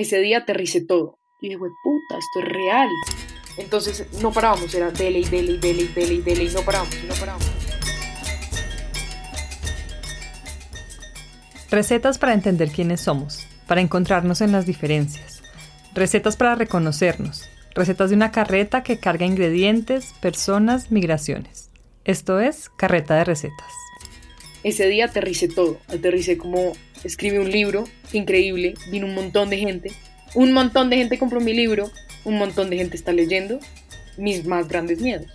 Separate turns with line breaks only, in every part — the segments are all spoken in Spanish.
Ese día aterricé todo. Y dije, puta, esto es real. Entonces no parábamos, era dele y dele y dele y dele y dele y no parábamos, no parábamos.
Recetas para entender quiénes somos, para encontrarnos en las diferencias. Recetas para reconocernos. Recetas de una carreta que carga ingredientes, personas, migraciones. Esto es Carreta de Recetas.
Ese día aterricé todo. Aterricé como escribí un libro, increíble, vino un montón de gente. Un montón de gente compró mi libro, un montón de gente está leyendo mis más grandes miedos.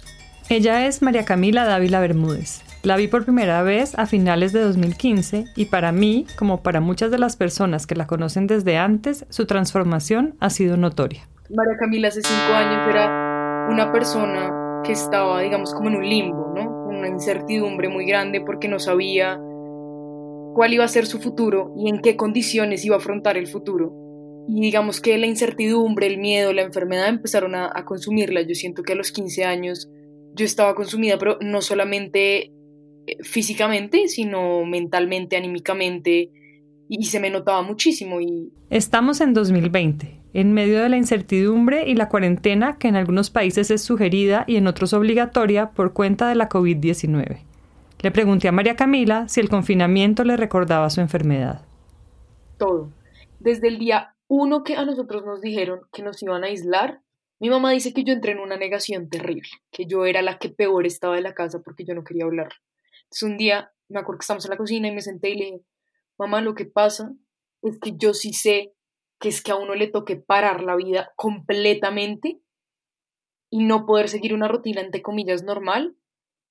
Ella es María Camila Dávila Bermúdez, la vi por primera vez a finales de 2015 y para mí, como para muchas de las personas que la conocen desde antes, su transformación ha sido notoria.
María Camila hace cinco años era una persona que estaba, digamos, como en un limbo, ¿no? Una incertidumbre muy grande porque no sabía cuál iba a ser su futuro y en qué condiciones iba a afrontar el futuro. Y digamos que la incertidumbre, el miedo, la enfermedad empezaron a, consumirla. Yo siento que a los 15 años yo estaba consumida, pero no solamente físicamente, sino mentalmente, anímicamente, y se me notaba muchísimo. Y...
Estamos en 2020, en medio de la incertidumbre y la cuarentena que en algunos países es sugerida y en otros obligatoria por cuenta de la COVID-19. Le pregunté a María Camila si el confinamiento le recordaba su enfermedad.
Todo. Desde el día uno que a nosotros nos dijeron que nos iban a aislar, mi mamá dice que yo entré en una negación terrible, que yo era la que peor estaba de la casa porque yo no quería hablar. Entonces un día me acuerdo que estábamos en la cocina y me senté y le dije, mamá, lo que pasa es que yo sí sé que es que a uno le toque parar la vida completamente y no poder seguir una rutina, entre comillas, normal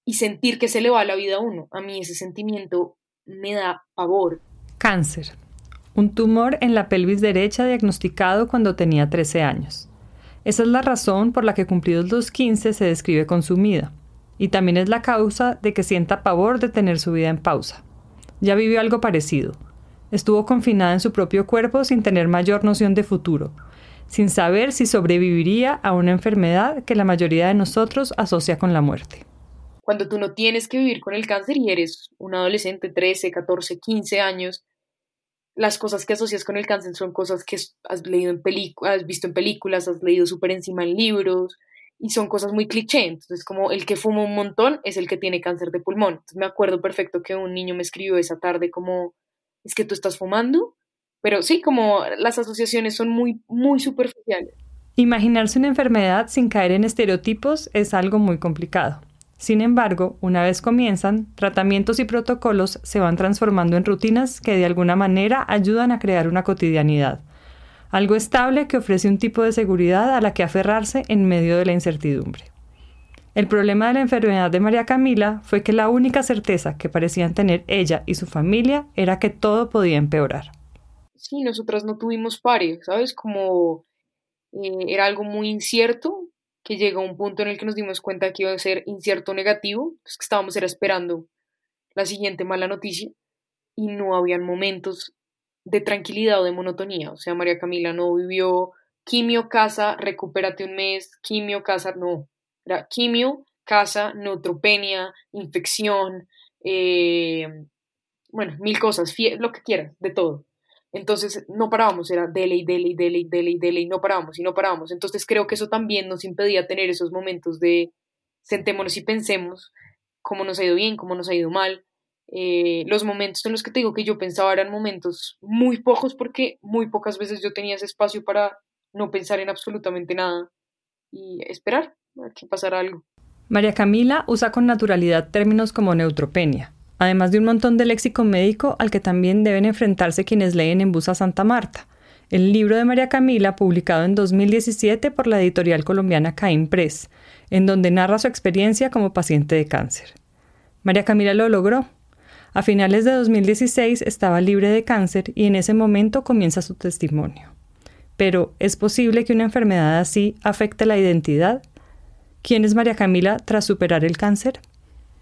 y sentir que se le va la vida a uno. A mí ese sentimiento me da pavor.
Cáncer. Un tumor en la pelvis derecha diagnosticado cuando tenía 13 años. Esa es la razón por la que cumplidos los 15 se describe consumida y también es la causa de que sienta pavor de tener su vida en pausa. Ya vivió algo parecido. Estuvo confinada en su propio cuerpo sin tener mayor noción de futuro, sin saber si sobreviviría a una enfermedad que la mayoría de nosotros asocia con la muerte.
Cuando tú no tienes que vivir con el cáncer y eres un adolescente, 13, 14, 15 años, las cosas que asocias con el cáncer son cosas que has leído en has visto en películas, has leído súper encima en libros, y son cosas muy cliché. Entonces, como el que fuma un montón es el que tiene cáncer de pulmón. Me acuerdo perfecto que un niño me escribió esa tarde como, es que tú estás fumando. Pero sí, como las asociaciones son muy, muy superficiales.
Imaginarse una enfermedad sin caer en estereotipos es algo muy complicado. Sin embargo, una vez comienzan, tratamientos y protocolos se van transformando en rutinas que de alguna manera ayudan a crear una cotidianidad algo estable que ofrece un tipo de seguridad a la que aferrarse en medio de la incertidumbre. El problema de la enfermedad de María Camila fue que la única certeza que parecían tener ella y su familia era que todo podía empeorar.
Sí, nosotras no tuvimos pares, ¿sabes? Como eh, era algo muy incierto, que llegó un punto en el que nos dimos cuenta que iba a ser incierto negativo, pues que estábamos era esperando la siguiente mala noticia y no habían momentos de tranquilidad o de monotonía. O sea, María Camila no vivió quimio, casa, recupérate un mes, quimio, casa, no. Era quimio, casa, neutropenia, infección, eh, bueno, mil cosas, lo que quieras, de todo. Entonces no parábamos, era dele y dele y dele y dele y dele y no parábamos y no parábamos. Entonces creo que eso también nos impedía tener esos momentos de sentémonos y pensemos cómo nos ha ido bien, cómo nos ha ido mal, eh, los momentos en los que te digo que yo pensaba eran momentos muy pocos porque muy pocas veces yo tenía ese espacio para no pensar en absolutamente nada y esperar a que pasara algo.
María Camila usa con naturalidad términos como neutropenia, además de un montón de léxico médico al que también deben enfrentarse quienes leen en Busa Santa Marta, el libro de María Camila publicado en 2017 por la editorial colombiana Caín Press, en donde narra su experiencia como paciente de cáncer. María Camila lo logró, a finales de 2016 estaba libre de cáncer y en ese momento comienza su testimonio. Pero, ¿es posible que una enfermedad así afecte la identidad? ¿Quién es María Camila tras superar el cáncer?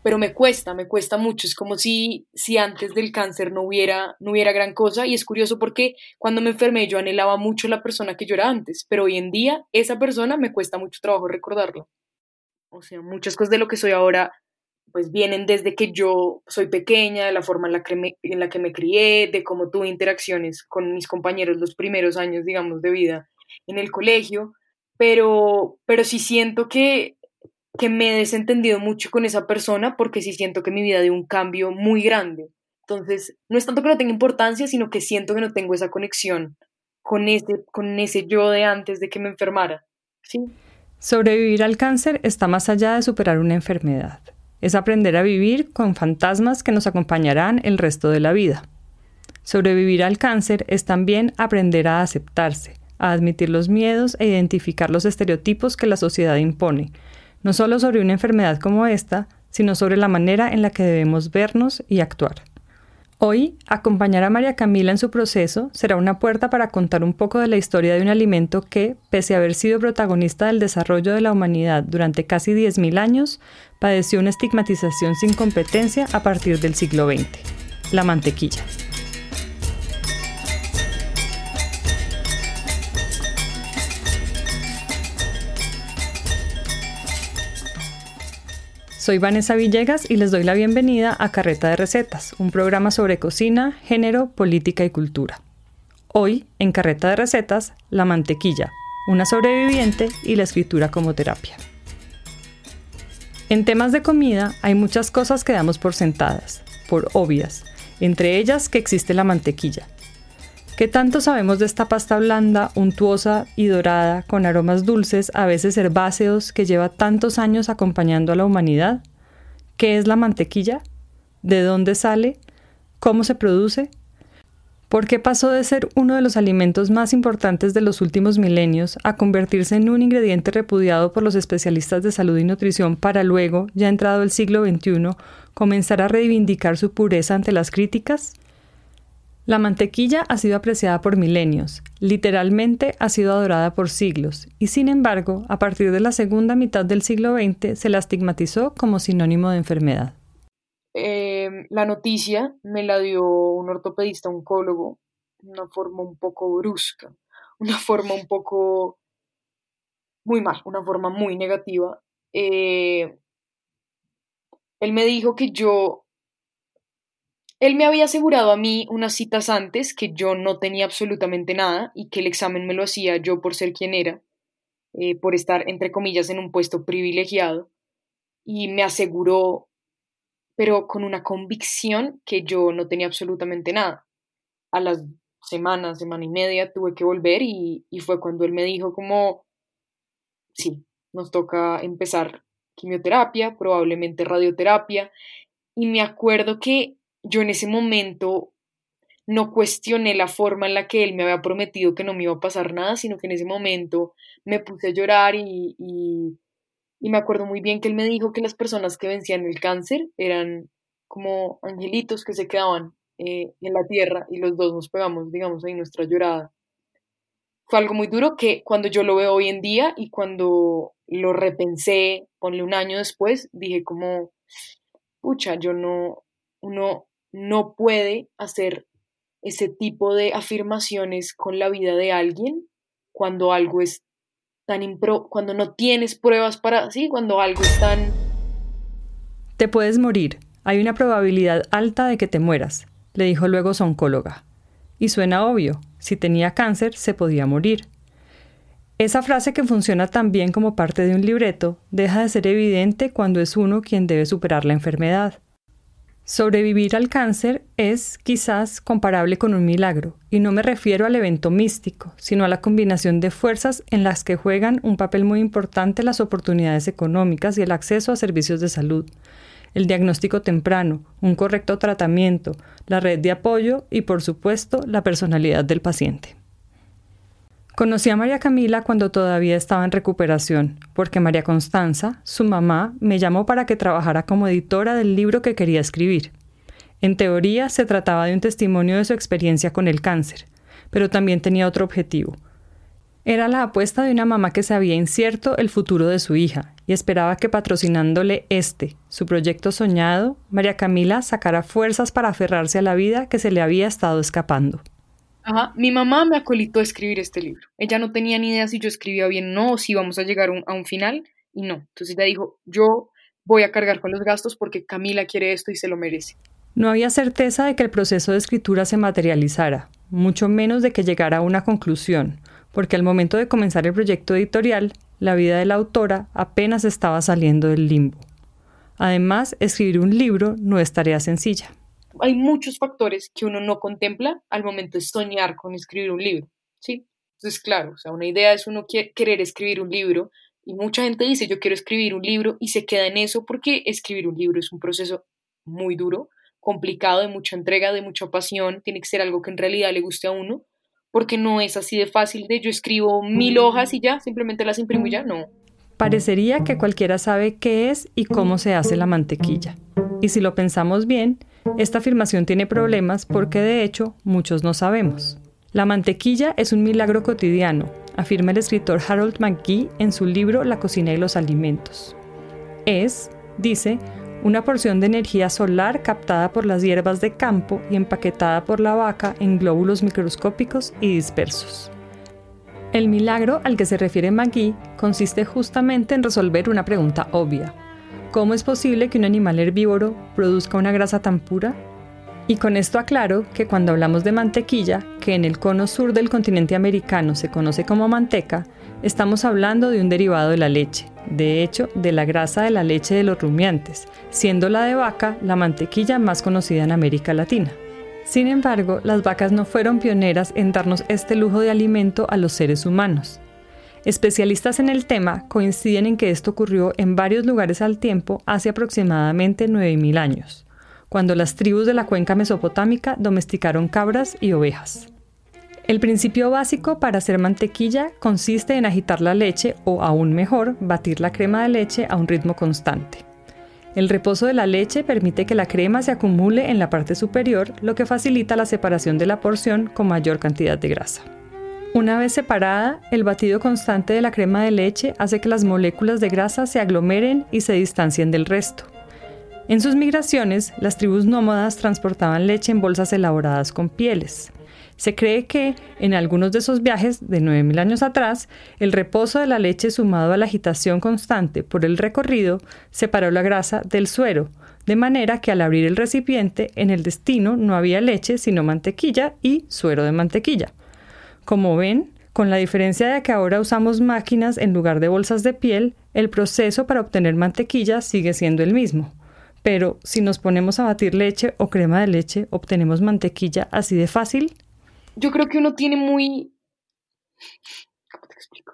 Pero me cuesta, me cuesta mucho. Es como si, si antes del cáncer no hubiera, no hubiera gran cosa. Y es curioso porque cuando me enfermé yo anhelaba mucho la persona que yo era antes. Pero hoy en día esa persona me cuesta mucho trabajo recordarlo. O sea, muchas cosas de lo que soy ahora pues vienen desde que yo soy pequeña, de la forma en la, que me, en la que me crié, de cómo tuve interacciones con mis compañeros los primeros años, digamos, de vida en el colegio, pero, pero sí siento que, que me he desentendido mucho con esa persona porque sí siento que mi vida dio un cambio muy grande. Entonces, no es tanto que no tenga importancia, sino que siento que no tengo esa conexión con ese, con ese yo de antes de que me enfermara. ¿sí?
Sobrevivir al cáncer está más allá de superar una enfermedad. Es aprender a vivir con fantasmas que nos acompañarán el resto de la vida. Sobrevivir al cáncer es también aprender a aceptarse, a admitir los miedos e identificar los estereotipos que la sociedad impone, no solo sobre una enfermedad como esta, sino sobre la manera en la que debemos vernos y actuar. Hoy, acompañar a María Camila en su proceso será una puerta para contar un poco de la historia de un alimento que, pese a haber sido protagonista del desarrollo de la humanidad durante casi 10.000 años, padeció una estigmatización sin competencia a partir del siglo XX, la mantequilla. Soy Vanessa Villegas y les doy la bienvenida a Carreta de Recetas, un programa sobre cocina, género, política y cultura. Hoy, en Carreta de Recetas, la mantequilla, una sobreviviente y la escritura como terapia. En temas de comida hay muchas cosas que damos por sentadas, por obvias, entre ellas que existe la mantequilla. ¿Qué tanto sabemos de esta pasta blanda, untuosa y dorada, con aromas dulces, a veces herbáceos, que lleva tantos años acompañando a la humanidad? ¿Qué es la mantequilla? ¿De dónde sale? ¿Cómo se produce? ¿Por qué pasó de ser uno de los alimentos más importantes de los últimos milenios a convertirse en un ingrediente repudiado por los especialistas de salud y nutrición para luego, ya entrado el siglo XXI, comenzar a reivindicar su pureza ante las críticas? La mantequilla ha sido apreciada por milenios, literalmente ha sido adorada por siglos, y sin embargo, a partir de la segunda mitad del siglo XX se la estigmatizó como sinónimo de enfermedad.
Em, la noticia me la dio un ortopedista oncólogo, una forma un poco brusca, una forma un poco muy mal, una forma muy negativa. Eh, él me dijo que yo él me había asegurado a mí unas citas antes que yo no tenía absolutamente nada y que el examen me lo hacía yo por ser quien era, eh, por estar, entre comillas, en un puesto privilegiado. Y me aseguró, pero con una convicción que yo no tenía absolutamente nada. A las semanas, semana y media, tuve que volver y, y fue cuando él me dijo como, sí, nos toca empezar quimioterapia, probablemente radioterapia. Y me acuerdo que yo en ese momento no cuestioné la forma en la que él me había prometido que no me iba a pasar nada, sino que en ese momento me puse a llorar y, y, me acuerdo muy bien que él me dijo que las personas que vencían el cáncer eran como angelitos que se quedaban eh, en la tierra y los dos nos pegamos, digamos, ahí nuestra llorada. Fue algo muy duro que cuando yo lo veo hoy en día y cuando lo repensé, ponle un año después, dije como, pucha, yo no, uno no puede hacer ese tipo de afirmaciones con la vida de alguien cuando algo es tan impro cuando no tienes pruebas para sí, cuando algo es tan
Te puedes morir. Hay una probabilidad alta de que te mueras, le dijo luego su oncóloga. Y suena obvio, si tenía cáncer se podía morir. Esa frase que funciona también como parte de un libreto deja de ser evidente cuando es uno quien debe superar la enfermedad. Sobrevivir al cáncer es quizás comparable con un milagro, y no me refiero al evento místico, sino a la combinación de fuerzas en las que juegan un papel muy importante las oportunidades económicas y el acceso a servicios de salud, el diagnóstico temprano, un correcto tratamiento, la red de apoyo y, por supuesto, la personalidad del paciente. Conocí a María Camila cuando todavía estaba en recuperación, porque María Constanza, su mamá, me llamó para que trabajara como editora del libro que quería escribir. En teoría se trataba de un testimonio de su experiencia con el cáncer, pero también tenía otro objetivo. Era la apuesta de una mamá que sabía incierto el futuro de su hija y esperaba que patrocinándole este, su proyecto soñado, María Camila sacara fuerzas para aferrarse a la vida que se le había estado escapando.
Ajá. Mi mamá me acolitó a escribir este libro. Ella no tenía ni idea si yo escribía bien o no, o si íbamos a llegar a un final, y no. Entonces ella dijo, yo voy a cargar con los gastos porque Camila quiere esto y se lo merece.
No había certeza de que el proceso de escritura se materializara, mucho menos de que llegara a una conclusión, porque al momento de comenzar el proyecto editorial, la vida de la autora apenas estaba saliendo del limbo. Además, escribir un libro no es tarea sencilla.
Hay muchos factores que uno no contempla al momento de soñar con escribir un libro, ¿sí? Entonces, claro, o sea, una idea es uno querer escribir un libro y mucha gente dice yo quiero escribir un libro y se queda en eso porque escribir un libro es un proceso muy duro, complicado, de mucha entrega, de mucha pasión, tiene que ser algo que en realidad le guste a uno, porque no es así de fácil de yo escribo mil hojas y ya, simplemente las imprimo y ya, no.
Parecería que cualquiera sabe qué es y cómo se hace la mantequilla. Y si lo pensamos bien, esta afirmación tiene problemas porque de hecho muchos no sabemos. La mantequilla es un milagro cotidiano, afirma el escritor Harold McGee en su libro La cocina y los alimentos. Es, dice, una porción de energía solar captada por las hierbas de campo y empaquetada por la vaca en glóbulos microscópicos y dispersos. El milagro al que se refiere McGee consiste justamente en resolver una pregunta obvia. ¿Cómo es posible que un animal herbívoro produzca una grasa tan pura? Y con esto aclaro que cuando hablamos de mantequilla, que en el cono sur del continente americano se conoce como manteca, estamos hablando de un derivado de la leche, de hecho, de la grasa de la leche de los rumiantes, siendo la de vaca la mantequilla más conocida en América Latina. Sin embargo, las vacas no fueron pioneras en darnos este lujo de alimento a los seres humanos. Especialistas en el tema coinciden en que esto ocurrió en varios lugares al tiempo hace aproximadamente 9.000 años cuando las tribus de la cuenca mesopotámica domesticaron cabras y ovejas. El principio básico para hacer mantequilla consiste en agitar la leche o, aún mejor, batir la crema de leche a un ritmo constante. El reposo de la leche permite que la crema se acumule en la parte superior, lo que facilita la separación de la porción con mayor cantidad de grasa. Una vez separada, el batido constante de la crema de leche hace que las moléculas de grasa se aglomeren y se distancien del resto. En sus migraciones, las tribus nómadas transportaban leche en bolsas elaboradas con pieles. Se cree que, en algunos de esos viajes de 9.000 años atrás, el reposo de la leche sumado a la agitación constante por el recorrido separó la grasa del suero, de manera que al abrir el recipiente, en el destino no había leche sino mantequilla y suero de mantequilla. Como ven, con la diferencia de que ahora usamos máquinas en lugar de bolsas de piel, el proceso para obtener mantequilla sigue siendo el mismo. Pero si nos ponemos a batir leche o crema de leche, obtenemos mantequilla así de fácil.
Yo creo que uno tiene muy ¿cómo te explico?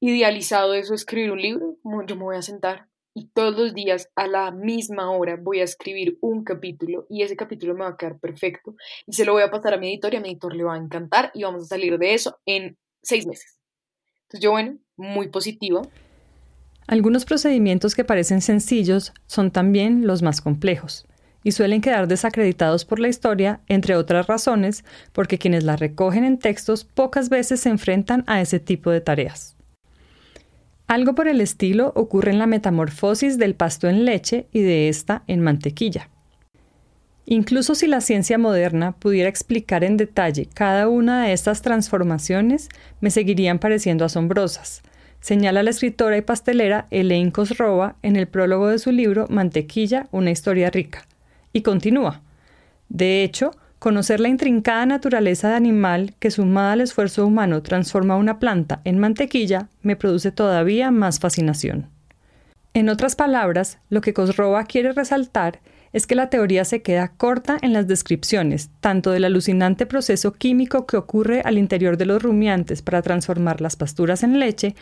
idealizado eso, escribir un libro, yo me voy a sentar y todos los días a la misma hora voy a escribir un capítulo y ese capítulo me va a quedar perfecto y se lo voy a pasar a mi editor y a mi editor le va a encantar y vamos a salir de eso en seis meses. Entonces yo, bueno, muy positiva.
Algunos procedimientos que parecen sencillos son también los más complejos y suelen quedar desacreditados por la historia, entre otras razones, porque quienes la recogen en textos pocas veces se enfrentan a ese tipo de tareas. Algo por el estilo ocurre en la metamorfosis del pasto en leche y de esta en mantequilla. Incluso si la ciencia moderna pudiera explicar en detalle cada una de estas transformaciones, me seguirían pareciendo asombrosas, señala la escritora y pastelera Elaine Kosrova en el prólogo de su libro Mantequilla, una historia rica. Y continúa. De hecho, conocer la intrincada naturaleza de animal que sumada al esfuerzo humano transforma una planta en mantequilla me produce todavía más fascinación. En otras palabras, lo que Kosrova quiere resaltar es que la teoría se queda corta en las descripciones, tanto del alucinante proceso químico que ocurre al interior de los rumiantes para transformar las pasturas en leche,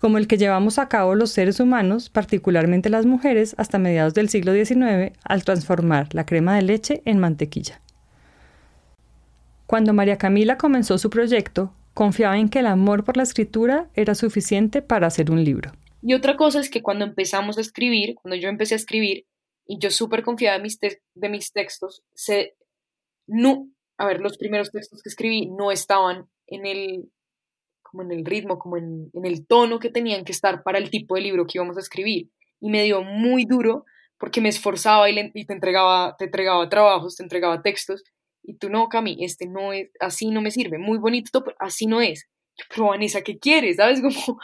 como el que llevamos a cabo los seres humanos, particularmente las mujeres, hasta mediados del siglo XIX, al transformar la crema de leche en mantequilla. Cuando María Camila comenzó su proyecto, confiaba en que el amor por la escritura era suficiente para hacer un libro.
Y otra cosa es que cuando empezamos a escribir, cuando yo empecé a escribir, y yo súper confiada de mis, de mis textos, se, no, a ver, los primeros textos que escribí no estaban en el, como en el ritmo, como en, el tono que tenían que estar para el tipo de libro que íbamos a escribir. Y me dio muy duro porque me esforzaba y, y te, entregaba, te entregaba trabajos, te entregaba textos, y tú no, Cami, este no es, así no me sirve, muy bonito, pero así no es. Pero Vanessa, ¿qué quieres? ¿Sabes? Como,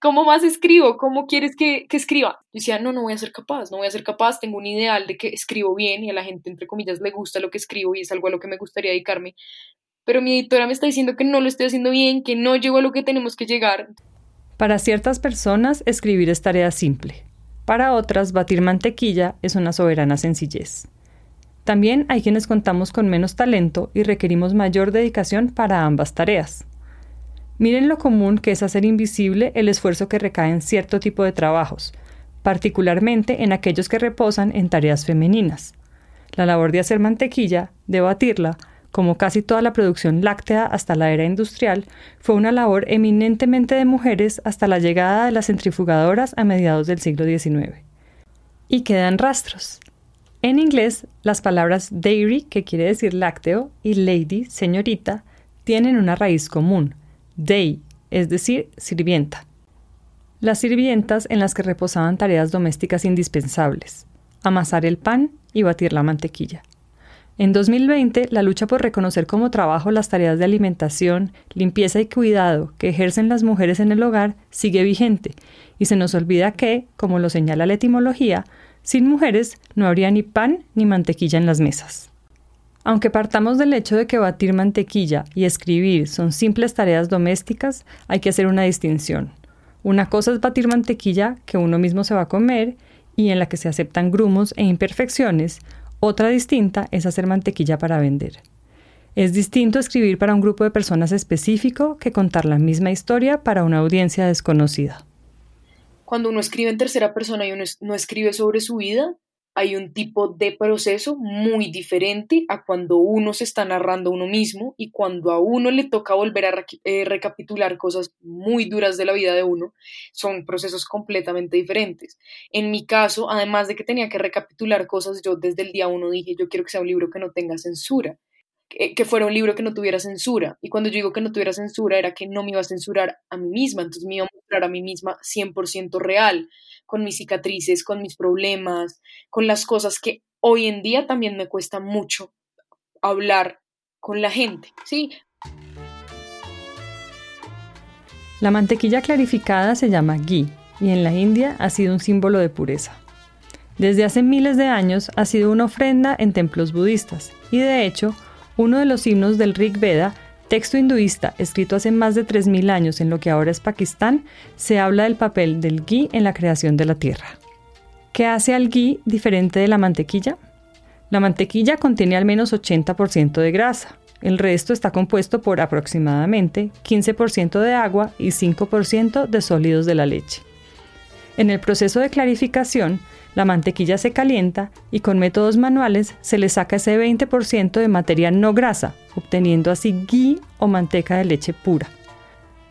¿cómo más escribo? ¿Cómo quieres que, que escriba? Decía, no, no voy a ser capaz, no voy a ser capaz, tengo un ideal de que escribo bien y a la gente, entre comillas, le gusta lo que escribo y es algo a lo que me gustaría dedicarme, pero mi editora me está diciendo que no lo estoy haciendo bien, que no llego a lo que tenemos que llegar.
Para ciertas personas, escribir es tarea simple. Para otras, batir mantequilla es una soberana sencillez. También hay quienes contamos con menos talento y requerimos mayor dedicación para ambas tareas. Miren lo común que es hacer invisible el esfuerzo que recae en cierto tipo de trabajos, particularmente en aquellos que reposan en tareas femeninas. La labor de hacer mantequilla, de batirla, como casi toda la producción láctea hasta la era industrial, fue una labor eminentemente de mujeres hasta la llegada de las centrifugadoras a mediados del siglo XIX. Y quedan rastros. En inglés, las palabras dairy, que quiere decir lácteo, y lady, señorita, tienen una raíz común, day, es decir, sirvienta. Las sirvientas en las que reposaban tareas domésticas indispensables, amasar el pan y batir la mantequilla. En 2020, la lucha por reconocer como trabajo las tareas de alimentación, limpieza y cuidado que ejercen las mujeres en el hogar sigue vigente, y se nos olvida que, como lo señala la etimología, sin mujeres no habría ni pan ni mantequilla en las mesas. Aunque partamos del hecho de que batir mantequilla y escribir son simples tareas domésticas, hay que hacer una distinción. Una cosa es batir mantequilla que uno mismo se va a comer y en la que se aceptan grumos e imperfecciones, otra distinta es hacer mantequilla para vender. Es distinto escribir para un grupo de personas específico que contar la misma historia para una audiencia desconocida.
Cuando uno escribe en tercera persona y uno no escribe sobre su vida, hay un tipo de proceso muy diferente a cuando uno se está narrando uno mismo y cuando a uno le toca volver a eh, recapitular cosas muy duras de la vida de uno, son procesos completamente diferentes. En mi caso, además de que tenía que recapitular cosas, yo desde el día uno dije, yo quiero que sea un libro que no tenga censura que fuera un libro que no tuviera censura. Y cuando yo digo que no tuviera censura, era que no me iba a censurar a mí misma, entonces me iba a mostrar a mí misma 100% real, con mis cicatrices, con mis problemas, con las cosas que hoy en día también me cuesta mucho hablar con la gente, ¿sí?
La mantequilla clarificada se llama ghee y en la India ha sido un símbolo de pureza. Desde hace miles de años ha sido una ofrenda en templos budistas y de hecho uno de los himnos del Rig Veda, texto hinduista escrito hace más de 3.000 años en lo que ahora es Pakistán, se habla del papel del ghee en la creación de la tierra. ¿Qué hace al ghee diferente de la mantequilla? La mantequilla contiene al menos 80% de grasa. El resto está compuesto por aproximadamente 15% de agua y 5% de sólidos de la leche. En el proceso de clarificación, la mantequilla se calienta y con métodos manuales se le saca ese 20% de materia no grasa, obteniendo así ghee o manteca de leche pura.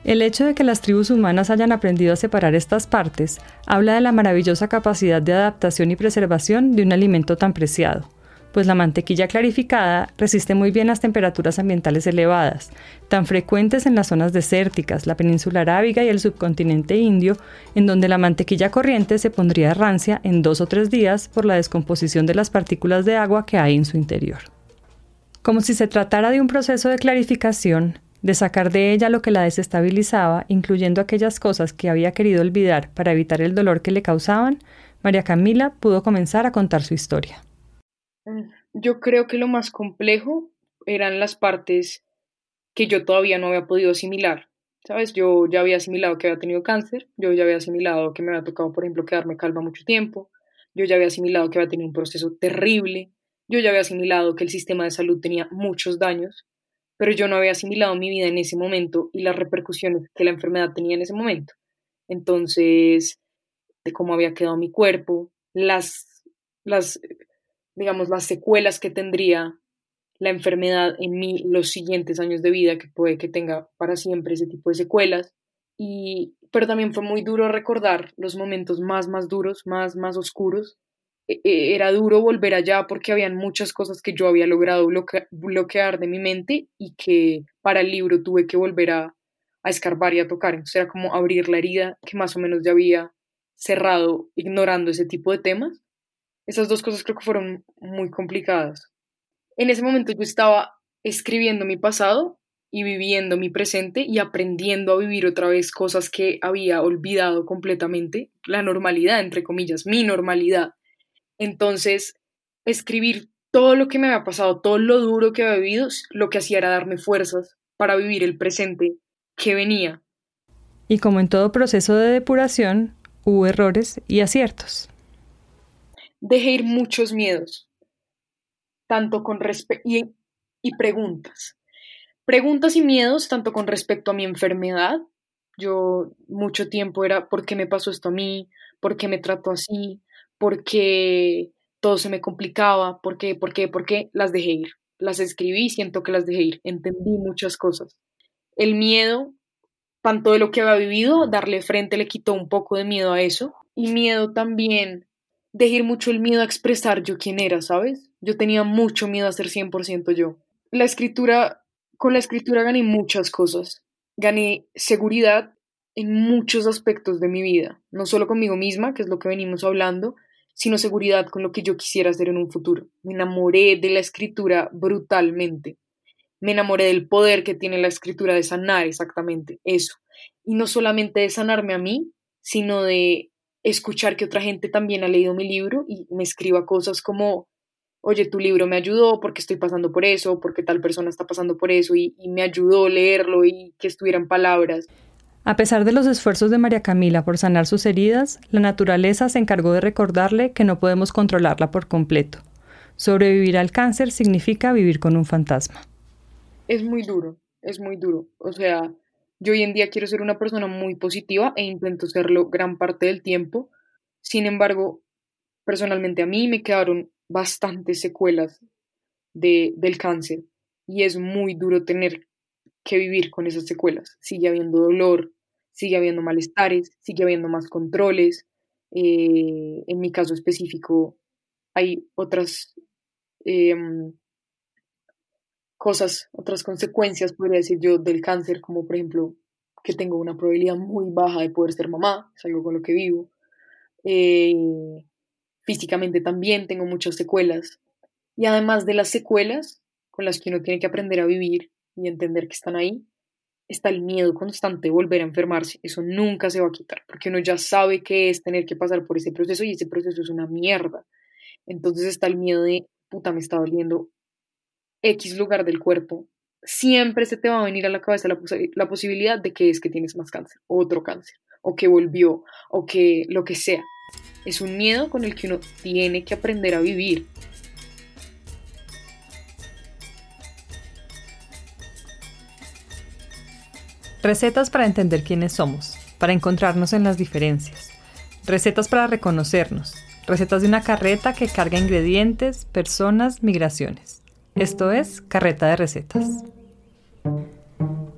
El hecho de que las tribus humanas hayan aprendido a separar estas partes habla de la maravillosa capacidad de adaptación y preservación de un alimento tan preciado pues la mantequilla clarificada resiste muy bien las temperaturas ambientales elevadas, tan frecuentes en las zonas desérticas, la península arábiga y el subcontinente indio, en donde la mantequilla corriente se pondría rancia en dos o tres días por la descomposición de las partículas de agua que hay en su interior. Como si se tratara de un proceso de clarificación, de sacar de ella lo que la desestabilizaba, incluyendo aquellas cosas que había querido olvidar para evitar el dolor que le causaban, María Camila pudo comenzar a contar su historia.
Yo creo que lo más complejo eran las partes que yo todavía no había podido asimilar. ¿Sabes? Yo ya había asimilado que había tenido cáncer, yo ya había asimilado que me había tocado, por ejemplo, quedarme calma mucho tiempo, yo ya había asimilado que había tenido un proceso terrible, yo ya había asimilado que el sistema de salud tenía muchos daños, pero yo no había asimilado mi vida en ese momento y las repercusiones que la enfermedad tenía en ese momento. Entonces, de cómo había quedado mi cuerpo, las, las digamos, las secuelas que tendría la enfermedad en mí los siguientes años de vida, que puede que tenga para siempre ese tipo de secuelas. Y, pero también fue muy duro recordar los momentos más, más duros, más, más oscuros. E, e, era duro volver allá porque habían muchas cosas que yo había logrado bloquear de mi mente y que para el libro tuve que volver a, a escarbar y a tocar. Entonces era como abrir la herida que más o menos ya había cerrado ignorando ese tipo de temas esas dos cosas creo que fueron muy complicadas. En ese momento yo estaba escribiendo mi pasado y viviendo mi presente y aprendiendo a vivir otra vez cosas que había olvidado completamente, la normalidad, entre comillas, mi normalidad. Entonces, escribir todo lo que me había pasado, todo lo duro que había vivido, lo que hacía era darme fuerzas para vivir el presente que venía.
Y como en todo proceso de depuración, hubo errores y aciertos.
Dejé ir muchos miedos, tanto con respecto y, y preguntas. Preguntas y miedos tanto con respecto a mi enfermedad. Yo mucho tiempo era ¿por qué me pasó esto a mí? ¿Por qué me trato así? ¿Por qué todo se me complicaba? ¿Por qué? ¿Por qué? ¿Por qué? Las dejé ir. Las escribí siento que las dejé ir. Entendí muchas cosas. El miedo, tanto de lo que había vivido, darle frente le quitó un poco de miedo a eso. Y miedo también, dejé mucho el miedo a expresar yo quién era, ¿sabes? Yo tenía mucho miedo a ser 100% yo. La escritura con la escritura gané muchas cosas. Gané seguridad en muchos aspectos de mi vida, no solo conmigo misma, que es lo que venimos hablando, sino seguridad con lo que yo quisiera hacer en un futuro. Me enamoré de la escritura brutalmente. Me enamoré del poder que tiene la escritura de sanar exactamente eso. Y no solamente de sanarme a mí, sino de escuchar que otra gente también ha leído mi libro y me escriba cosas como oye, tu libro me ayudó porque estoy pasando por eso, porque tal persona está pasando por eso y, me ayudó leerlo y que estuvieran palabras.
A pesar de los esfuerzos de María Camila por sanar sus heridas, la naturaleza se encargó de recordarle que no podemos controlarla por completo. Sobrevivir al cáncer significa vivir con un fantasma.
Es muy duro, es muy duro. O sea, yo hoy en día quiero ser una persona muy positiva e intento serlo gran parte del tiempo. Sin embargo, personalmente a mí me quedaron bastantes secuelas de, del cáncer y es muy duro tener que vivir con esas secuelas. Sigue habiendo dolor, sigue habiendo malestares, sigue habiendo más controles. Eh, en mi caso específico hay otras em, cosas, otras consecuencias, podría decir yo, del cáncer, como por ejemplo que tengo una probabilidad muy baja de poder ser mamá, es algo con lo que vivo. Eh, Físicamente también tengo muchas secuelas. Y además de las secuelas con las que uno tiene que aprender a vivir y entender que están ahí, está el miedo constante de volver a enfermarse. Eso nunca se va a quitar, porque uno ya sabe qué es tener que pasar por ese proceso y ese proceso es una mierda. Entonces está el miedo de, puta, me está doliendo X lugar del cuerpo. Siempre se te va a venir a la cabeza la, la posibilidad de que es que tienes más cáncer, otro cáncer, o que volvió, o que lo que sea. Es un miedo con el que uno tiene que aprender a vivir.
Recetas para entender quiénes somos, para encontrarnos en las diferencias. Recetas para reconocernos. Recetas de una carreta que carga ingredientes, personas, migraciones. Esto es Carreta de Recetas.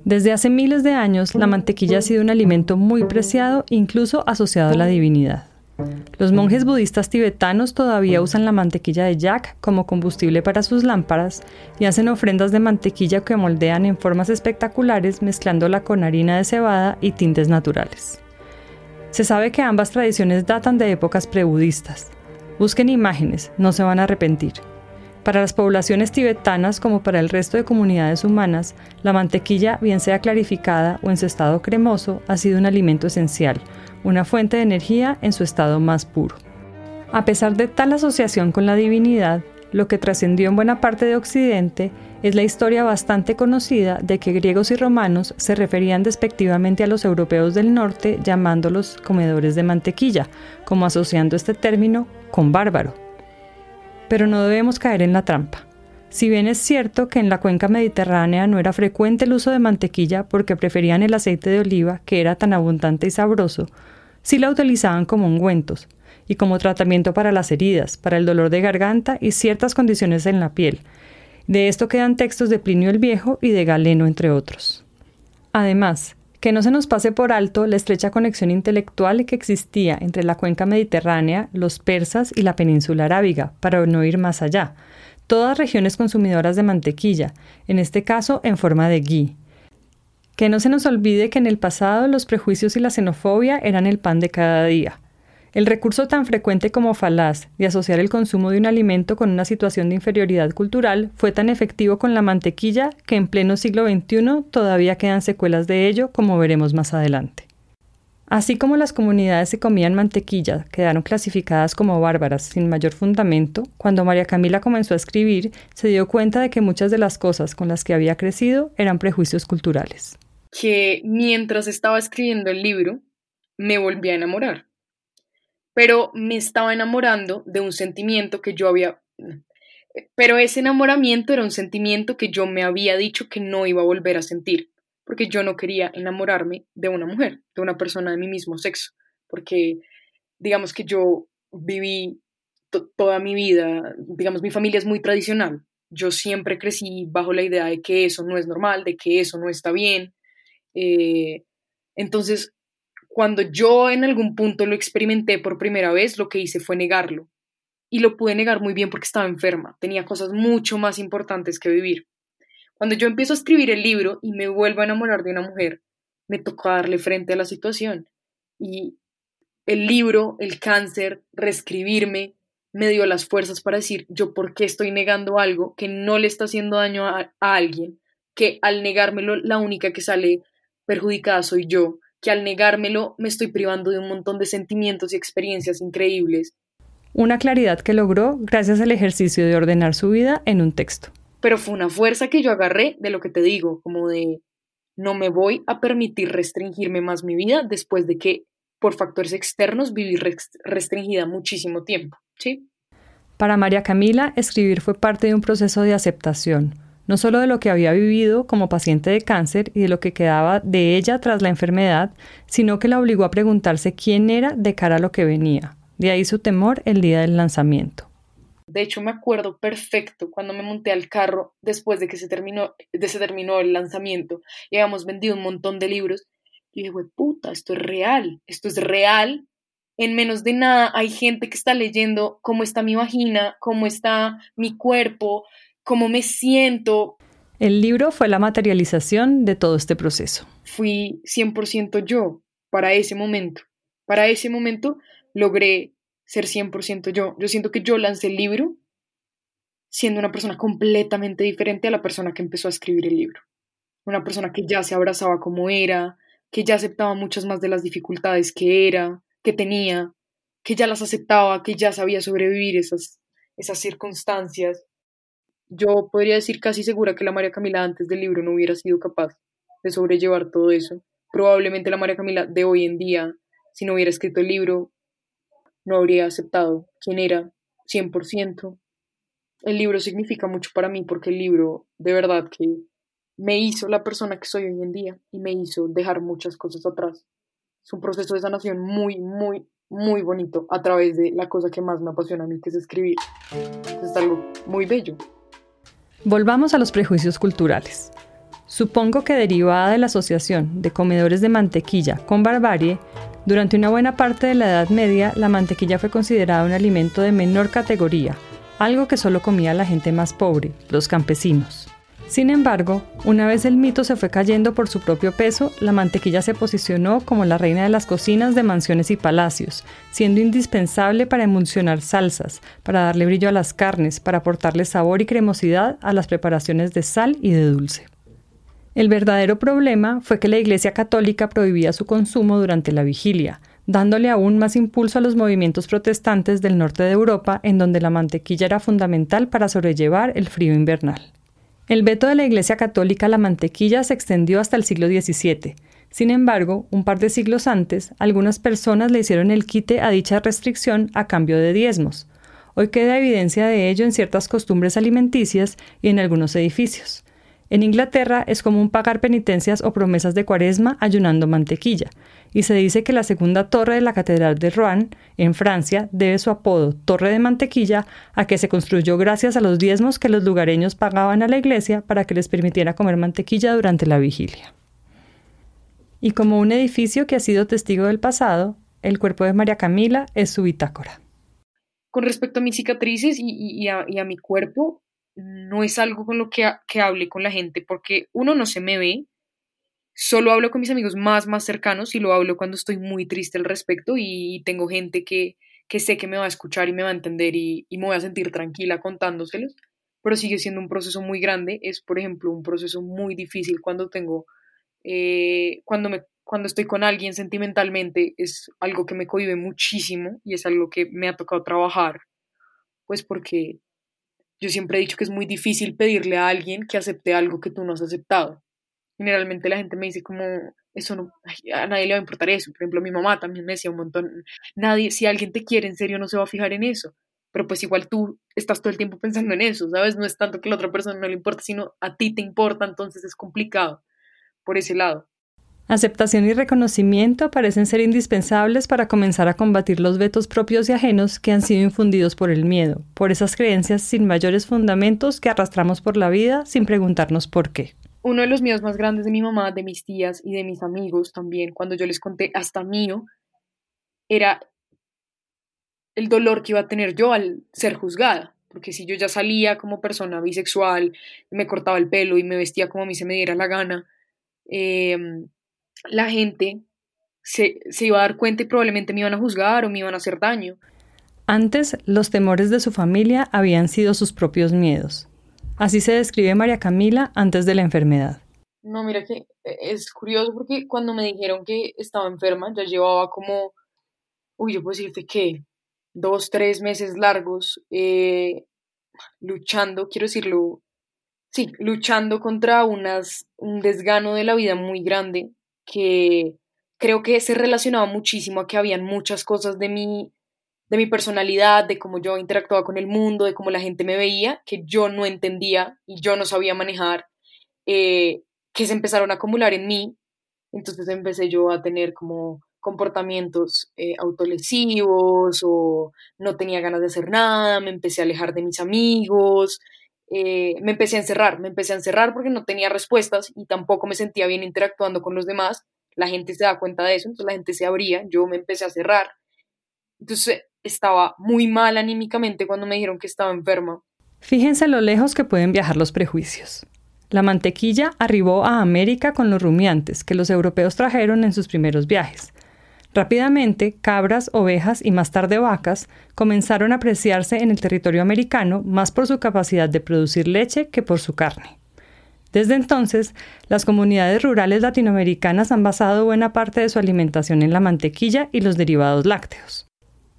Desde hace miles de años, la mantequilla ha sido un alimento muy preciado, incluso asociado a la divinidad. Los monjes budistas tibetanos todavía usan la mantequilla de yak como combustible para sus lámparas y hacen ofrendas de mantequilla que moldean en formas espectaculares mezclándola con harina de cebada y tintes naturales. Se sabe que ambas tradiciones datan de épocas prebudistas. Busquen imágenes, no se van a arrepentir. Para las poblaciones tibetanas como para el resto de comunidades humanas, la mantequilla, bien sea clarificada o en su estado cremoso, ha sido un alimento esencial, una fuente de energía en su estado más puro. A pesar de tal asociación con la divinidad, lo que trascendió en buena parte de Occidente es la historia bastante conocida de que griegos y romanos se referían despectivamente a los europeos del norte llamándolos comedores de mantequilla, como asociando este término con bárbaro. Pero no debemos caer en la trampa. Si bien es cierto que en la cuenca mediterránea no era frecuente el uso de mantequilla porque preferían el aceite de oliva que era tan abundante y sabroso, sí la utilizaban como ungüentos y como tratamiento para las heridas, para el dolor de garganta y ciertas condiciones en la piel. De esto quedan textos de Plinio el Viejo y de Galeno, entre otros. Además, que no se nos pase por alto la estrecha conexión intelectual que existía entre la cuenca mediterránea, los persas y la península arábiga, para no ir más allá, todas regiones consumidoras de mantequilla, en este caso en forma de ghee, que no se nos olvide que en el pasado los prejuicios y la xenofobia eran el pan de cada día. El recurso tan frecuente como falaz de asociar el consumo de un alimento con una situación de inferioridad cultural fue tan efectivo con la mantequilla que en pleno siglo XXI todavía quedan secuelas de ello, como veremos más adelante. Así como las comunidades que comían mantequilla quedaron clasificadas como bárbaras sin mayor fundamento, cuando María Camila comenzó a escribir, se dio cuenta de que muchas de las cosas con las que había crecido eran prejuicios culturales.
Que mientras estaba escribiendo el libro, me volví a enamorar pero me estaba enamorando de un sentimiento que yo había... Pero ese enamoramiento era un sentimiento que yo me había dicho que no iba a volver a sentir, porque yo no quería enamorarme de una mujer, de una persona de mi mismo sexo, porque digamos que yo viví toda mi vida, digamos, mi familia es muy tradicional. Yo siempre crecí bajo la idea de que eso no es normal, de que eso no está bien. Eh, entonces, cuando yo en algún punto lo experimenté por primera vez, lo que hice fue negarlo. Y lo pude negar muy bien porque estaba enferma, tenía cosas mucho más importantes que vivir. Cuando yo empiezo a escribir el libro y me vuelvo a enamorar de una mujer, me tocó darle frente a la situación. Y el libro, el cáncer, reescribirme, me dio las fuerzas para decir yo por qué estoy negando algo que no le está haciendo daño a, alguien, que al negármelo la única que sale perjudicada soy yo que al negármelo me estoy privando de un montón de sentimientos y experiencias increíbles.
Una claridad que logró gracias al ejercicio de ordenar su vida en un texto.
Pero fue una fuerza que yo agarré de lo que te digo, como de no me voy a permitir restringirme más mi vida después de que por factores externos viví restringida muchísimo tiempo, ¿sí?
Para María Camila, escribir fue parte de un proceso de aceptación, no solo de lo que había vivido como paciente de cáncer y de lo que quedaba de ella tras la enfermedad, sino que la obligó a preguntarse quién era de cara a lo que venía. De ahí su temor el día del lanzamiento.
De hecho, me acuerdo perfecto cuando me monté al carro después de que se terminó, de se terminó el lanzamiento y habíamos vendido un montón de libros. Y dije, puta, esto es real, esto es real. En menos de nada hay gente que está leyendo cómo está mi vagina, cómo está mi cuerpo, cómo me siento.
El libro fue la materialización de todo este proceso.
Fui 100% yo para ese momento. Para ese momento logré ser 100% yo. Yo siento que yo lancé el libro siendo una persona completamente diferente a la persona que empezó a escribir el libro. Una persona que ya se abrazaba como era, que ya aceptaba muchas más de las dificultades que era, que tenía, que ya las aceptaba, que ya sabía sobrevivir esas, esas circunstancias yo podría decir casi segura que la María Camila antes del libro no hubiera sido capaz de sobrellevar todo eso. Probablemente la María Camila de hoy en día, si no hubiera escrito el libro, no habría aceptado quién era 100%. El libro significa mucho para mí porque el libro de verdad que me hizo la persona que soy hoy en día y me hizo dejar muchas cosas atrás. Es un proceso de sanación muy, muy, muy bonito a través de la cosa que más me apasiona a mí, que es escribir. Es algo muy bello.
Volvamos a los prejuicios culturales. Supongo que derivada de la asociación de comedores de mantequilla con barbarie, durante una buena parte de la Edad Media la mantequilla fue considerada un alimento de menor categoría, algo que solo comía la gente más pobre, los campesinos. Sin embargo, una vez el mito se fue cayendo por su propio peso, la mantequilla se posicionó como la reina de las cocinas de mansiones y palacios, siendo indispensable para emulsionar salsas, para darle brillo a las carnes, para aportarle sabor y cremosidad a las preparaciones de sal y de dulce. El verdadero problema fue que la Iglesia Católica prohibía su consumo durante la vigilia, dándole aún más impulso a los movimientos protestantes del norte de Europa, en donde la mantequilla era fundamental para sobrellevar el frío invernal. El veto de la Iglesia Católica a la mantequilla se extendió hasta el siglo XVII. Sin embargo, un par de siglos antes, algunas personas le hicieron el quite a dicha restricción a cambio de diezmos. Hoy queda evidencia de ello en ciertas costumbres alimenticias y en algunos edificios. En Inglaterra es común pagar penitencias o promesas de cuaresma ayunando mantequilla, y se dice que la segunda torre de la Catedral de Rouen, en Francia, debe su apodo Torre de Mantequilla a que se construyó gracias a los diezmos que los lugareños pagaban a la iglesia para que les permitiera comer mantequilla durante la vigilia. Y como un edificio que ha sido testigo del pasado, el cuerpo de María Camila es su bitácora.
Con respecto a mis cicatrices y, a, mi cuerpo, no es algo con lo que, que hable con la gente, porque uno no se me ve, solo hablo con mis amigos más, más cercanos y lo hablo cuando estoy muy triste al respecto y tengo gente que, que sé que me va a escuchar y me va a entender y, y me voy a sentir tranquila contándoselos, pero sigue siendo un proceso muy grande. Es, por ejemplo, un proceso muy difícil cuando tengo, eh, cuando, me, cuando estoy con alguien sentimentalmente, es algo que me cohibe muchísimo y es algo que me ha tocado trabajar, pues porque yo siempre he dicho que es muy difícil pedirle a alguien que acepte algo que tú no has aceptado. Generalmente la gente me dice como, eso no, a nadie le va a importar eso. Por ejemplo, mi mamá también me decía un montón, nadie, si alguien te quiere en serio no se va a fijar en eso. Pero pues igual tú estás todo el tiempo pensando en eso, ¿sabes? No es tanto que a la otra persona no le importa, sino a ti te importa, entonces es complicado por ese lado.
Aceptación y reconocimiento parecen ser indispensables para comenzar a combatir los vetos propios y ajenos que han sido infundidos por el miedo, por esas creencias sin mayores fundamentos que arrastramos por la vida sin preguntarnos por qué
uno de los miedos más grandes de mi mamá, de mis tías y de mis amigos también, cuando yo les conté hasta mío, era el dolor que iba a tener yo al ser juzgada. Porque si yo ya salía como persona bisexual, me cortaba el pelo y me vestía como a mí se me diera la gana, em, la gente se, se iba a dar cuenta y probablemente me iban a juzgar o me iban a hacer daño.
Antes, los temores de su familia habían sido sus propios miedos. Así se describe María Camila antes de la enfermedad.
No, mira que eh, es curioso porque cuando me dijeron que estaba enferma, ya llevaba como, uy, yo puedo decirte que dos, tres meses largos eh, luchando, quiero decirlo, sí, luchando contra unas, un desgano de la vida muy grande que creo que se relacionaba muchísimo a que habían muchas cosas de mi de mi personalidad, de cómo yo interactuaba con el mundo, de cómo la gente me veía, que yo no entendía y yo no sabía manejar, eh, que se empezaron a acumular en mí. Entonces empecé yo a tener como comportamientos eh, autolesivos o no tenía ganas de hacer nada, me empecé a alejar de mis amigos, eh, me empecé a encerrar, me empecé a encerrar porque no tenía respuestas y tampoco me sentía bien interactuando con los demás. La gente se da cuenta de eso, entonces la gente se abría, yo me empecé a cerrar. Entonces estaba muy mal anímicamente cuando me dijeron que estaba enferma.
Fíjense lo lejos que pueden viajar los prejuicios. La mantequilla arribó a América con los rumiantes que los europeos trajeron en sus primeros viajes. Rápidamente, cabras, ovejas y más tarde vacas comenzaron a apreciarse en el territorio americano más por su capacidad de producir leche que por su carne. Desde entonces, las comunidades rurales latinoamericanas han basado buena parte de su alimentación en la mantequilla y los derivados lácteos.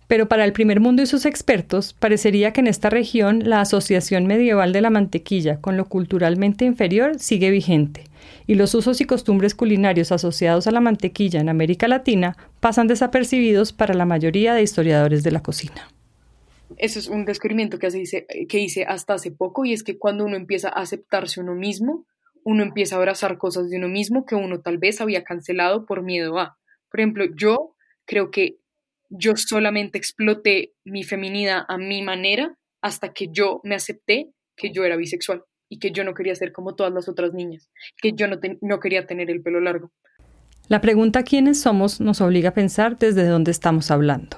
Pero para el primer mundo y sus expertos, parecería que en esta región la asociación medieval de la mantequilla con lo culturalmente inferior sigue vigente, y los usos y costumbres culinarios asociados a la mantequilla en América Latina pasan desapercibidos para la mayoría de historiadores de la cocina.
Eso es un descubrimiento que, hice, que hasta hace poco, y es que cuando uno empieza a aceptarse uno mismo, uno empieza a abrazar cosas de uno mismo que uno tal vez había cancelado por miedo a. Por ejemplo, yo creo que yo solamente exploté mi feminidad a mi manera hasta que yo me acepté que yo era bisexual y que yo no quería ser como todas las otras niñas, que yo no, no quería tener el pelo largo.
La pregunta quiénes somos nos obliga a pensar desde dónde estamos hablando.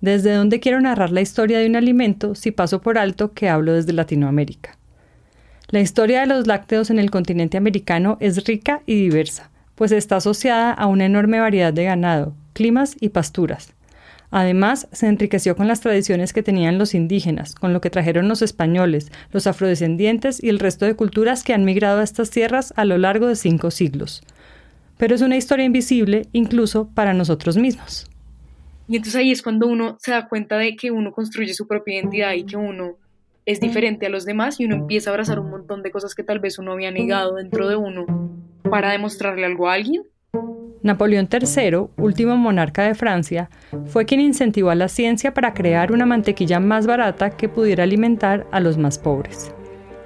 ¿Desde dónde quiero narrar la historia de un alimento si paso por alto que hablo desde Latinoamérica? La historia de los lácteos en el continente americano es rica y diversa, pues está asociada a una enorme variedad de ganado, climas y pasturas, Además, se enriqueció con las tradiciones que tenían los indígenas, con lo que trajeron los españoles, los afrodescendientes y el resto de culturas que han migrado a estas tierras a lo largo de cinco siglos. Pero es una historia invisible incluso para nosotros mismos.
Y entonces ahí es cuando uno se da cuenta de que uno construye su propia identidad y que uno es diferente a los demás y uno empieza a abrazar un montón de cosas que tal vez uno había negado dentro de uno para demostrarle algo a alguien
Napoleón III, último monarca de Francia, fue quien incentivó a la ciencia para crear una mantequilla más barata que pudiera alimentar a los más pobres.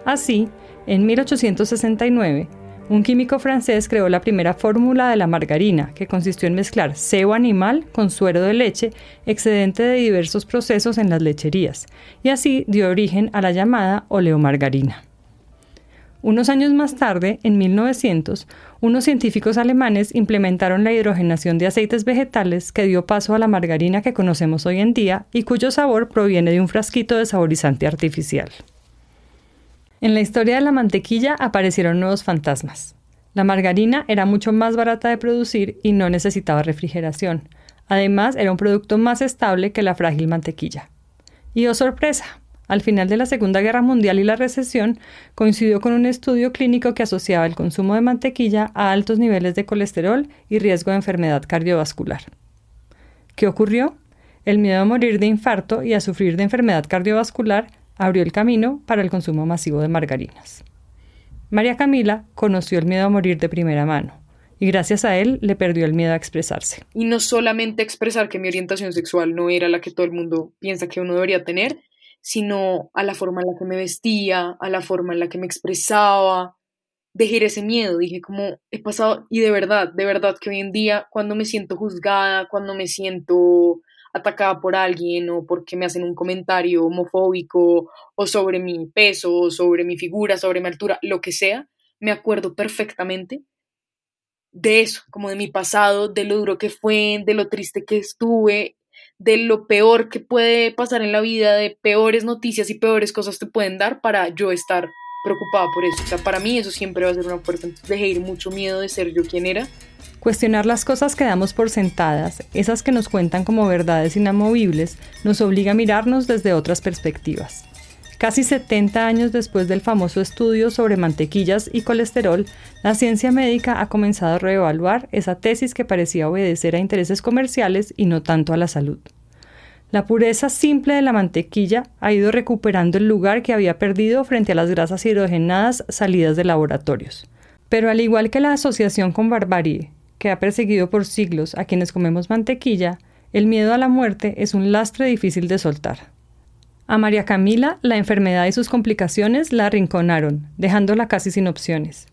Así, en 1869, un químico francés creó la primera fórmula de la margarina, que consistió en mezclar cebo animal con suero de leche, excedente de diversos procesos en las lecherías, y así dio origen a la llamada oleomargarina. Unos años más tarde, en 1900, unos científicos alemanes implementaron la hidrogenación de aceites vegetales que dio paso a la margarina que conocemos hoy en día y cuyo sabor proviene de un frasquito de saborizante artificial. En la historia de la mantequilla aparecieron nuevos fantasmas. La margarina era mucho más barata de producir y no necesitaba refrigeración. Además, era un producto más estable que la frágil mantequilla. Y oh sorpresa, al final de la Segunda Guerra Mundial y la recesión, coincidió con un estudio clínico que asociaba el consumo de mantequilla a altos niveles de colesterol y riesgo de enfermedad cardiovascular. ¿Qué ocurrió? El miedo a morir de infarto y a sufrir de enfermedad cardiovascular abrió el camino para el consumo masivo de margarinas. María Camila conoció el miedo a morir de primera mano y gracias a él le perdió el miedo a expresarse.
Y no solamente expresar que mi orientación sexual no era la que todo el mundo piensa que uno debería tener, sino a la forma en la que me vestía, a la forma en la que me expresaba. Dejé ese miedo, dije como he pasado, y de verdad, de verdad que hoy en día cuando me siento juzgada, cuando me siento atacada por alguien o porque me hacen un comentario homofóbico o sobre mi peso, o sobre mi figura, sobre mi altura, lo que sea, me acuerdo perfectamente de eso, como de mi pasado, de lo duro que fue, de lo triste que estuve, de lo peor que puede pasar en la vida, de peores noticias y peores cosas te pueden dar para yo estar preocupada por eso. O sea, para mí eso siempre va a ser una fuerza. Entonces dejé ir mucho miedo de ser yo quien era
Cuestionar las cosas que damos por sentadas, esas que nos cuentan como verdades inamovibles, nos obliga a mirarnos desde otras perspectivas. Casi 70 años después del famoso estudio sobre mantequillas y colesterol, la ciencia médica ha comenzado a reevaluar esa tesis que parecía obedecer a intereses comerciales y no tanto a la salud. La pureza simple de la mantequilla ha ido recuperando el lugar que había perdido frente a las grasas hidrogenadas salidas de laboratorios. Pero al igual que la asociación con barbarie, que ha perseguido por siglos a quienes comemos mantequilla, el miedo a la muerte es un lastre difícil de soltar. A María Camila, la enfermedad y sus complicaciones la arrinconaron, dejándola casi sin opciones.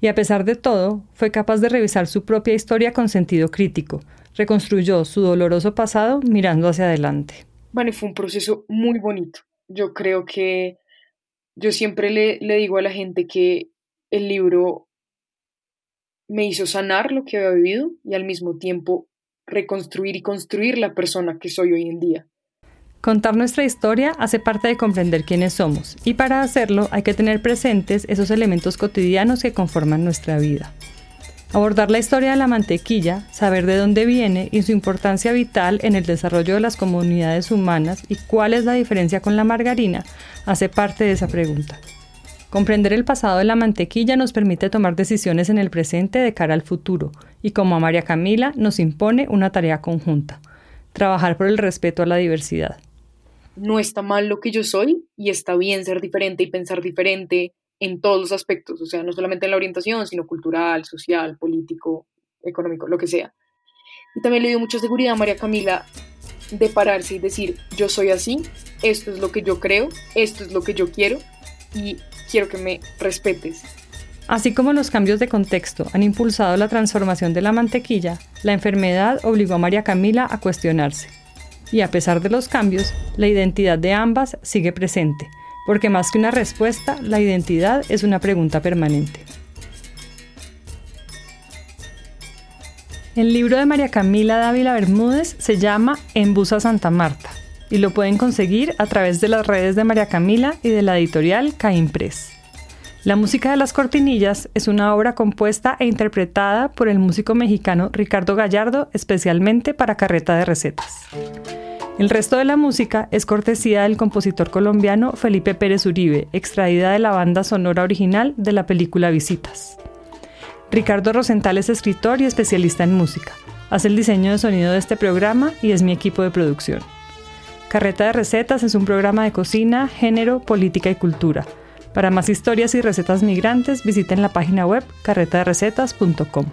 Y a pesar de todo, fue capaz de revisar su propia historia con sentido crítico, reconstruyó su doloroso pasado mirando hacia adelante.
Bueno, fue un proceso muy bonito. Yo creo que yo siempre le, le digo a la gente que el libro me hizo sanar lo que había vivido y al mismo tiempo reconstruir y construir la persona que soy hoy en día.
Contar nuestra historia hace parte de comprender quiénes somos y para hacerlo hay que tener presentes esos elementos cotidianos que conforman nuestra vida. Abordar la historia de la mantequilla, saber de dónde viene y su importancia vital en el desarrollo de las comunidades humanas y cuál es la diferencia con la margarina hace parte de esa pregunta. Comprender el pasado de la mantequilla nos permite tomar decisiones en el presente de cara al futuro y como a María Camila nos impone una tarea conjunta, trabajar por el respeto a la diversidad.
No está mal lo que yo soy y está bien ser diferente y pensar diferente en todos los aspectos, o sea, no solamente en la orientación, sino cultural, social, político, económico, lo que sea. Y también le dio mucha seguridad a María Camila de pararse y decir, yo soy así, esto es lo que yo creo, esto es lo que yo quiero y quiero que me respetes.
Así como los cambios de contexto han impulsado la transformación de la mantequilla, la enfermedad obligó a María Camila a cuestionarse. Y a pesar de los cambios, la identidad de ambas sigue presente, porque más que una respuesta, la identidad es una pregunta permanente. El libro de María Camila Dávila Bermúdez se llama En Busa Santa Marta y lo pueden conseguir a través de las redes de María Camila y de la editorial Caín Press. La música de las cortinillas es una obra compuesta e interpretada por el músico mexicano Ricardo Gallardo especialmente para Carreta de Recetas. El resto de la música es cortesía del compositor colombiano Felipe Pérez Uribe, extraída de la banda sonora original de la película Visitas. Ricardo Rosenthal es escritor y especialista en música. Hace el diseño de sonido de este programa y es mi equipo de producción. Carreta de Recetas es un programa de cocina, género, política y cultura. Para más historias y recetas migrantes, visiten la página web carretaderecetas.com.